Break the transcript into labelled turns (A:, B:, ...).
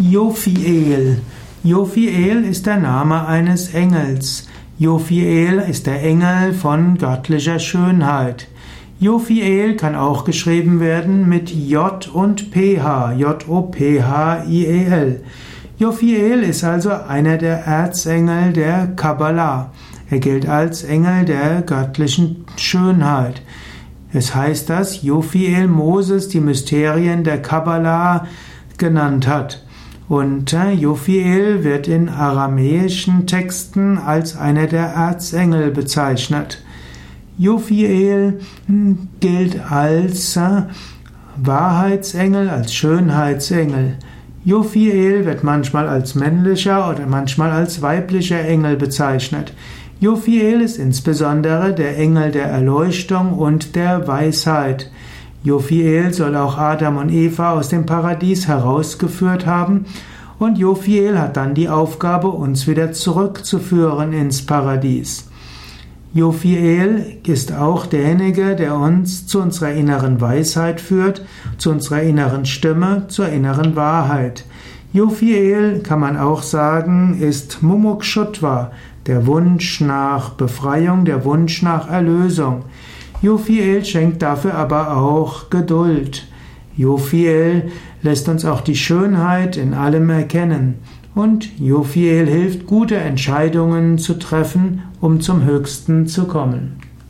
A: Jophiel. Jophiel ist der Name eines Engels. Jophiel ist der Engel von göttlicher Schönheit. Jophiel kann auch geschrieben werden mit J und PH, J-O-P-H-I-E-L. Jophiel ist also einer der Erzengel der Kabbalah. Er gilt als Engel der göttlichen Schönheit. Es heißt, dass Jophiel Moses die Mysterien der Kabbalah genannt hat. Und äh, Jophiel wird in aramäischen Texten als einer der Erzengel bezeichnet. Jophiel hm, gilt als äh, Wahrheitsengel, als Schönheitsengel. Jophiel wird manchmal als männlicher oder manchmal als weiblicher Engel bezeichnet. Jophiel ist insbesondere der Engel der Erleuchtung und der Weisheit. Jophiel soll auch Adam und Eva aus dem Paradies herausgeführt haben und Jophiel hat dann die Aufgabe, uns wieder zurückzuführen ins Paradies. Jophiel ist auch derjenige, der uns zu unserer inneren Weisheit führt, zu unserer inneren Stimme, zur inneren Wahrheit. Jophiel, kann man auch sagen, ist Mumukshutva, der Wunsch nach Befreiung, der Wunsch nach Erlösung. Jophiel schenkt dafür aber auch Geduld. Jophiel lässt uns auch die Schönheit in allem erkennen. Und Jophiel hilft, gute Entscheidungen zu treffen, um zum Höchsten zu kommen.